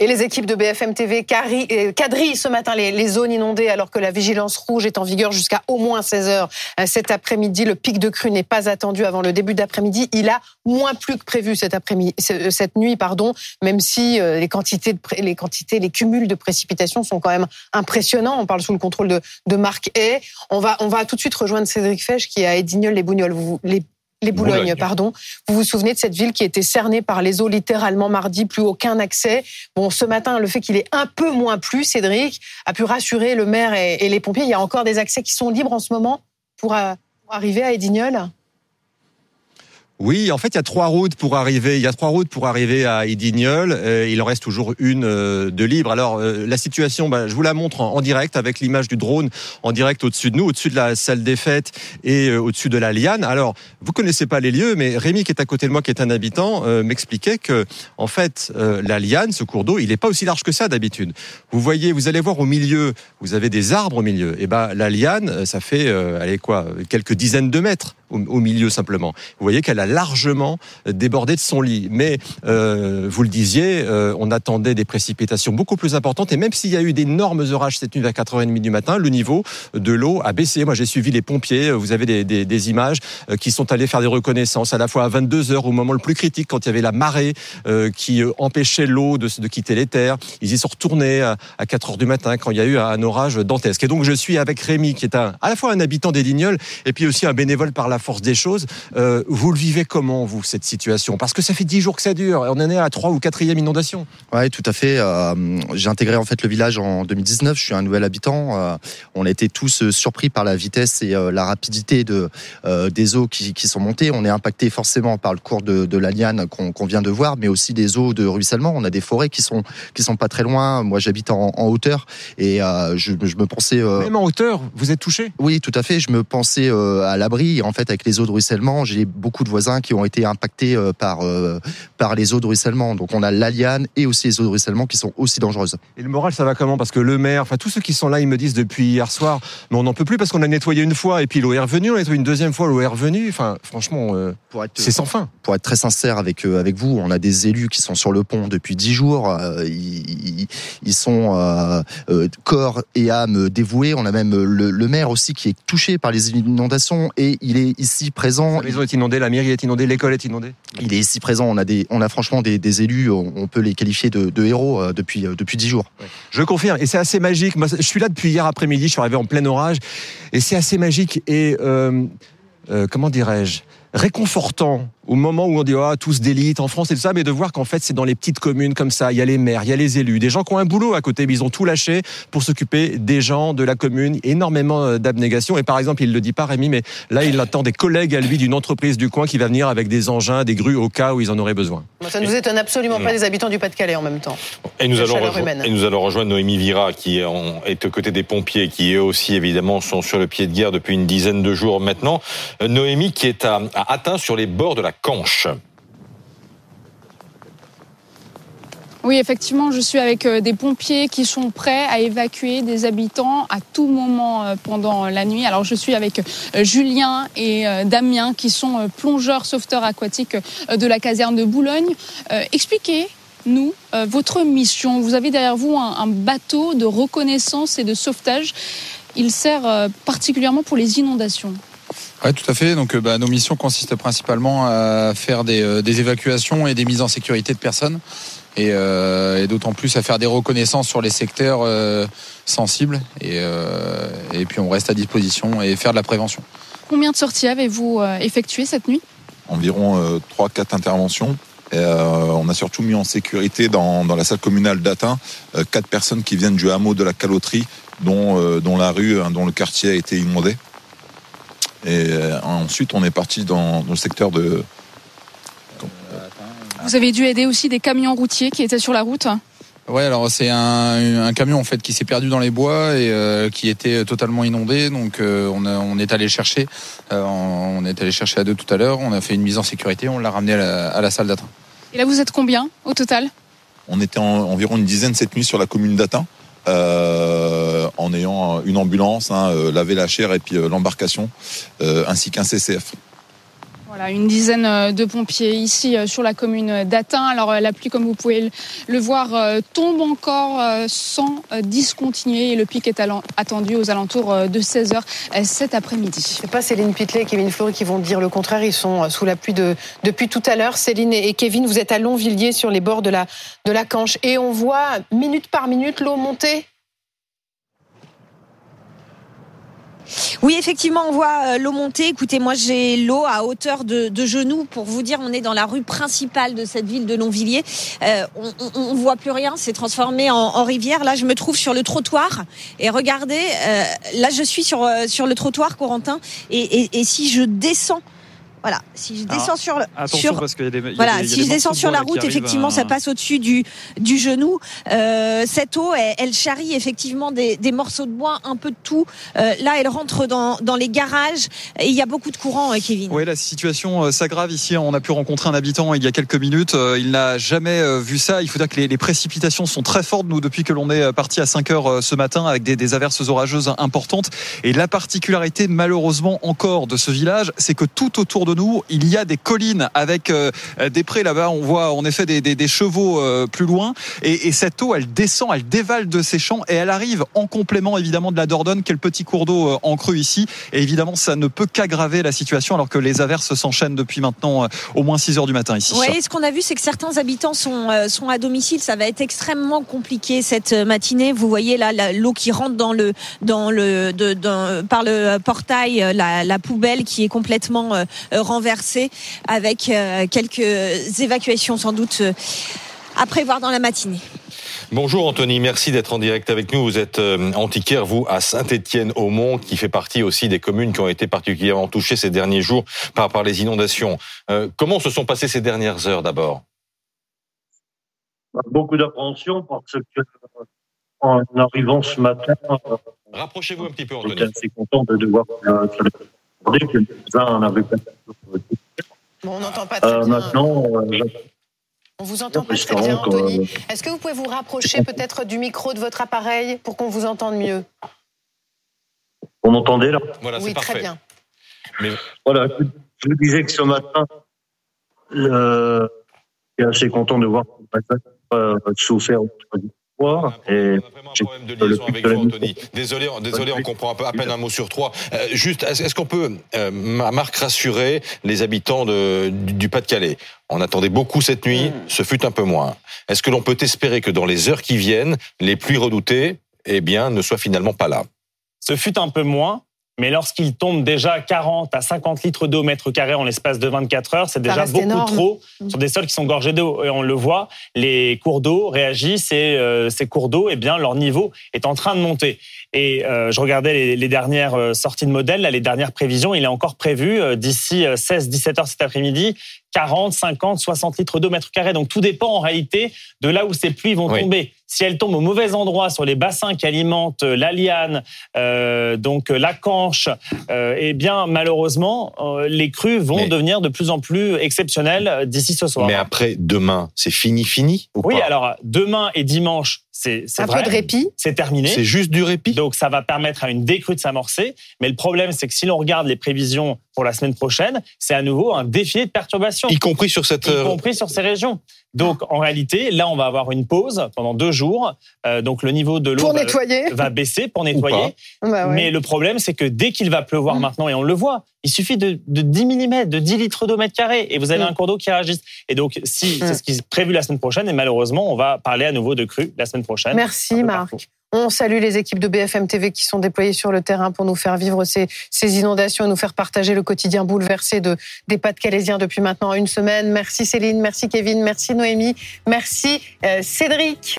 Et les équipes de BFM TV euh, quadrillent ce matin les, zones inondées alors que la vigilance rouge est en vigueur jusqu'à au moins 16 heures cet après-midi. Le pic de crue n'est pas attendu avant le début d'après-midi. Il a moins plu que prévu cet après-midi, cette nuit, pardon, même si les quantités, les quantités, les cumuls de précipitations sont quand même impressionnants. On parle sous le contrôle de, de Marc Hay. On va, on va tout de suite rejoindre Cédric Fesch qui est à Edignol les les Boulognes, pardon. Vous vous souvenez de cette ville qui était cernée par les eaux littéralement mardi, plus aucun accès? Bon, ce matin, le fait qu'il ait un peu moins plu, Cédric, a pu rassurer le maire et, les pompiers. Il y a encore des accès qui sont libres en ce moment pour, euh, pour arriver à Edignol oui, en fait, il y a trois routes pour arriver. Il y a trois routes pour arriver à Idignol. Euh, il en reste toujours une euh, de libre. Alors, euh, la situation, bah, je vous la montre en, direct avec l'image du drone en direct au-dessus de nous, au-dessus de la salle des fêtes et au-dessus de la liane. Alors, vous connaissez pas les lieux, mais Rémi, qui est à côté de moi, qui est un habitant, m'expliquait que, en fait, la liane, ce cours d'eau, il n'est pas aussi large que ça d'habitude. Vous voyez, vous allez voir au milieu, vous avez des arbres au milieu. Et ben, la liane, ça fait, allez quoi, quelques dizaines de mètres au, milieu simplement. Vous voyez qu'elle a largement débordé de son lit. Mais euh, vous le disiez, euh, on attendait des précipitations beaucoup plus importantes. Et même s'il y a eu d'énormes orages cette nuit vers 4h30 du matin, le niveau de l'eau a baissé. Moi, j'ai suivi les pompiers. Vous avez des, des, des, images euh, qui sont allés faire des reconnaissances à la fois à 22 h au moment le plus critique, quand il y avait la marée euh, qui empêchait l'eau de, de, quitter les terres. Ils y sont retournés à, 4 h du matin quand il y a eu un orage dantesque. Et donc, je suis avec Rémi, qui est à la fois un habitant des Lignoles et puis aussi un bénévole par la force des choses. Euh, vous le vivez comment, vous, cette situation? Parce que ça fait dix jours que ça dure. Et on en est à la trois ou quatrième inondation. Oui, tout à fait. Euh, j'ai intégré en fait le village en 2019. Je suis un nouvel habitant. Euh, on a été tous surpris par la vitesse et la rapidité de, des eaux qui, sont montées. On est impacté forcément par le cours de, la liane qu'on vient de voir, mais aussi des eaux de ruissellement. On a des forêts qui sont, qui sont pas très loin. Moi, j'habite en, hauteur et je, je, me pensais. Même en hauteur, vous êtes touché? Oui, tout à fait. Je me pensais à l'abri. En fait, avec les eaux de ruissellement, j'ai beaucoup de voisins qui ont été impactés euh, par, euh, par les eaux de ruissellement. Donc on a l'Aliane et aussi les eaux de ruissellement qui sont aussi dangereuses. Et le moral, ça va comment? Parce que le maire, enfin tous ceux qui sont là, ils me disent depuis hier soir, mais on n'en peut plus parce qu'on a nettoyé une fois et puis l'eau est revenue, on a nettoyé une deuxième fois, l'eau est revenue. Enfin, franchement, euh, c'est sans fin. Pour être très sincère avec, avec vous, on a des élus qui sont sur le pont depuis dix jours. ils, ils, sont corps et âme dévoués. On a même le, le maire aussi qui est touché par les inondations et il est ici présent. La maison est inondée, la mairie est inondée, l'école est inondée. Il est ici présent. On a des, on a franchement des, élus. On peut les qualifier de, héros euh, depuis euh, depuis dix jours. Je confirme. Et c'est assez magique. Moi, je suis là depuis hier après-midi. Je suis arrivé en plein orage et c'est assez magique et euh, comment dirais-je réconfortant au moment où on dit ah tous d'élite en France et tout ça, mais de voir qu'en fait c'est dans les petites communes comme ça, il y a les maires, il y a les élus, des gens qui ont un boulot à côté, mais ils ont tout lâché pour s'occuper des gens de la commune, énormément euh, d'abnégation. Et par exemple, il le dit pas Rémi, mais là il attend des collègues à lui d'une entreprise du coin qui va venir avec des engins, des grues au cas où ils en auraient besoin. Ça ne nous étonne absolument pas des habitants du Pas-de-Calais en même temps. Et nous, allons rejoindre, et nous allons rejoindre Noémie Vira qui est aux côtés des pompiers, qui eux aussi évidemment sont sur le pied de guerre depuis une dizaine de jours maintenant. Euh, Noémie qui est à, à atteint sur les bords de la Canche. Oui, effectivement, je suis avec euh, des pompiers qui sont prêts à évacuer des habitants à tout moment euh, pendant la nuit. Alors, je suis avec euh, Julien et Damien qui sont plongeurs sauveteurs aquatiques de la caserne de Boulogne. Expliquez-nous votre mission. Vous avez derrière vous un, bateau de reconnaissance et de sauvetage. Il sert particulièrement pour les inondations. Oui, tout à fait. Donc, bah, nos missions consistent principalement à faire des, des, évacuations et des mises en sécurité de personnes euh, et, d'autant plus à faire des reconnaissances sur les secteurs euh, sensibles euh, et, puis on reste à disposition et faire de la prévention. Combien de sorties avez-vous effectuées cette nuit? Environ 3-4 interventions. on a surtout mis en sécurité dans, la salle communale d'Atin quatre personnes qui viennent du hameau de la Caloterie, dont, dont la rue, hein, dont le quartier a été inondé. Et ensuite, on est parti dans le secteur de, vous avez dû aider aussi des camions routiers qui étaient sur la route Ouais, alors c'est un, camion en fait qui s'est perdu dans les bois et euh, qui était totalement inondé. Donc euh, on, est allé chercher, euh, on est allé chercher à deux tout à l'heure. On a fait une mise en sécurité, on l'a ramené à la, salle d'Atin. Et là vous êtes combien au total? On était environ une dizaine cette nuit sur la commune d'Atin. En ayant une ambulance, hein, laver la chair et puis l'embarcation, ainsi qu'un CCF. Voilà, une dizaine euh, de pompiers ici euh, sur la commune d'Atin. Alors euh, la pluie, comme vous pouvez le voir, tombe encore sans discontinuer et le pic est attendu aux alentours de 16h cet après-midi. Je ne pas Céline Pitlet et Kevin Fleury qui vont dire le contraire. Ils sont sous la pluie de, depuis tout à l'heure. Céline et Kevin, vous êtes à Longvilliers sur les bords de la, de la Canche et on voit minute par minute l'eau monter Oui, effectivement, on voit euh, l'eau monter. Écoutez, moi j'ai l'eau à hauteur de, de, genoux. Pour vous dire, on est dans la rue principale de cette ville de Longvilliers. Euh, on, ne voit plus rien, c'est transformé en, rivière. Là, je me trouve sur le trottoir. Et regardez, euh, là je suis sur, sur le trottoir, Corentin. et si je descends voilà, si je descends sur, sur parce qu'il y a des, voilà, si je descends sur la route, effectivement, ça passe au-dessus du du genou. Euh, cette eau, elle, charrie effectivement des, des, morceaux de bois, un peu de tout. Euh, là, elle rentre dans, dans les garages et il y a beaucoup de courant, euh, Kevin. Oui, la situation s'aggrave ici. On a pu rencontrer un habitant il y a quelques minutes. Il n'a jamais vu ça. Il faut dire que les, les précipitations sont très fortes. Nous, depuis que l'on est parti à 5 heures ce matin, avec des, des averses orageuses importantes. Et la particularité, malheureusement, encore de ce village, c'est que tout autour de nous, il y a des collines avec euh, des prés là-bas. On voit en effet des, des, chevaux euh, plus loin. Et, et, cette eau, elle descend, elle dévale de ces champs et elle arrive en complément évidemment de la Dordogne, qui est le petit cours d'eau euh, en creux ici. Et évidemment, ça ne peut qu'aggraver la situation alors que les averses s'enchaînent depuis maintenant au moins 6 heures du matin ici. Oui, ce qu'on a vu, c'est que certains habitants sont, sont à domicile. Ça va être extrêmement compliqué cette matinée. Vous voyez là l'eau qui rentre dans le, dans le, de, dans, par le portail, la, la, poubelle qui est complètement renversée avec euh, quelques évacuations sans doute euh, à prévoir dans la matinée. Bonjour Anthony, merci d'être en direct avec nous. Vous êtes euh, antiquaire, vous, à Saint-Étienne-au-Mont, qui fait partie aussi des communes qui ont été particulièrement touchées ces derniers jours par, par les inondations. comment se sont passées ces dernières heures d'abord? Beaucoup d'appréhension parce que en arrivant ce matin, rapprochez-vous un petit peu, Anthony. J'étais assez content de devoir que on n'entend pas très euh, bien. Maintenant, euh, on vous entend pas très bien, Anthony. Est-ce que vous pouvez vous rapprocher peut-être du micro de votre appareil pour qu'on vous entende mieux Vous m'entendez là? Voilà, Oui, très bien. Voilà, je disais que ce matin, euh, je suis assez content de voir que euh, souffert on a, vraiment un problème de liaison avec vous, Anthony. Désolé, désolé, on comprend à peine un mot sur trois. Euh, juste, est-ce qu'on peut, euh, Marc, rassurer les habitants de, du Pas-de-Calais? On attendait beaucoup cette nuit, mm. ce fut un peu moins. Est-ce que l'on peut espérer que dans les heures qui viennent, les pluies redoutées, eh bien, ne soient finalement pas là? Ce fut un peu moins, mais lorsqu'il tombe déjà 40 à 50 litres d'eau mètre carré en l'espace de 24 heures, c'est déjà beaucoup trop mm. sur des sols qui sont gorgés d'eau. Et on le voit, les cours d'eau réagissent et euh, ces cours d'eau, eh bien, leur niveau est en train de monter. Et euh, je regardais les, les, dernières euh, sorties de modèles, là, les dernières prévisions. Il est encore prévu d'ici 16-17 heures cet après-midi 40, 50, 60 litres d'eau mètre carré. Donc tout dépend en réalité de là où ces pluies vont tomber. Si elles tombent au mauvais endroit sur les bassins qui alimentent euh, la Liane, euh, donc euh, la Canche, euh, eh bien malheureusement euh, les crues vont devenir de plus en plus exceptionnelles d'ici ce soir. Mais après demain, c'est fini, fini Oui, alors demain et dimanche, c'est un vrai, peu de répit. C'est terminé. C'est juste du répit. Donc ça va permettre à une décrue de s'amorcer. Mais le problème, c'est que si l'on regarde les prévisions pour la semaine prochaine, c'est à nouveau un défi de perturbation. Y compris sur cette. Y euh, compris sur ces régions. Donc en réalité, là, on va avoir une pause pendant deux jours. Euh, donc le niveau de l'eau va, va, baisser pour nettoyer. Bah Mais le problème, c'est que dès qu'il va pleuvoir mmh. maintenant, et on le voit, il suffit de, de 10 mm, de 10 litres d'eau mètre carré, et vous avez mmh. un cours d'eau qui réagisse. Et donc, si mmh. c'est ce qui est prévu la semaine prochaine, et malheureusement, on va parler à nouveau de crue la semaine prochaine. Merci Marc. On salue les équipes de BFM TV qui sont déployées sur le terrain pour nous faire vivre ces, inondations et nous faire partager le quotidien bouleversé de, des Pas-de-Calaisiens depuis maintenant une semaine. Merci Céline, merci Kevin, merci Noémie, merci euh, Cédric.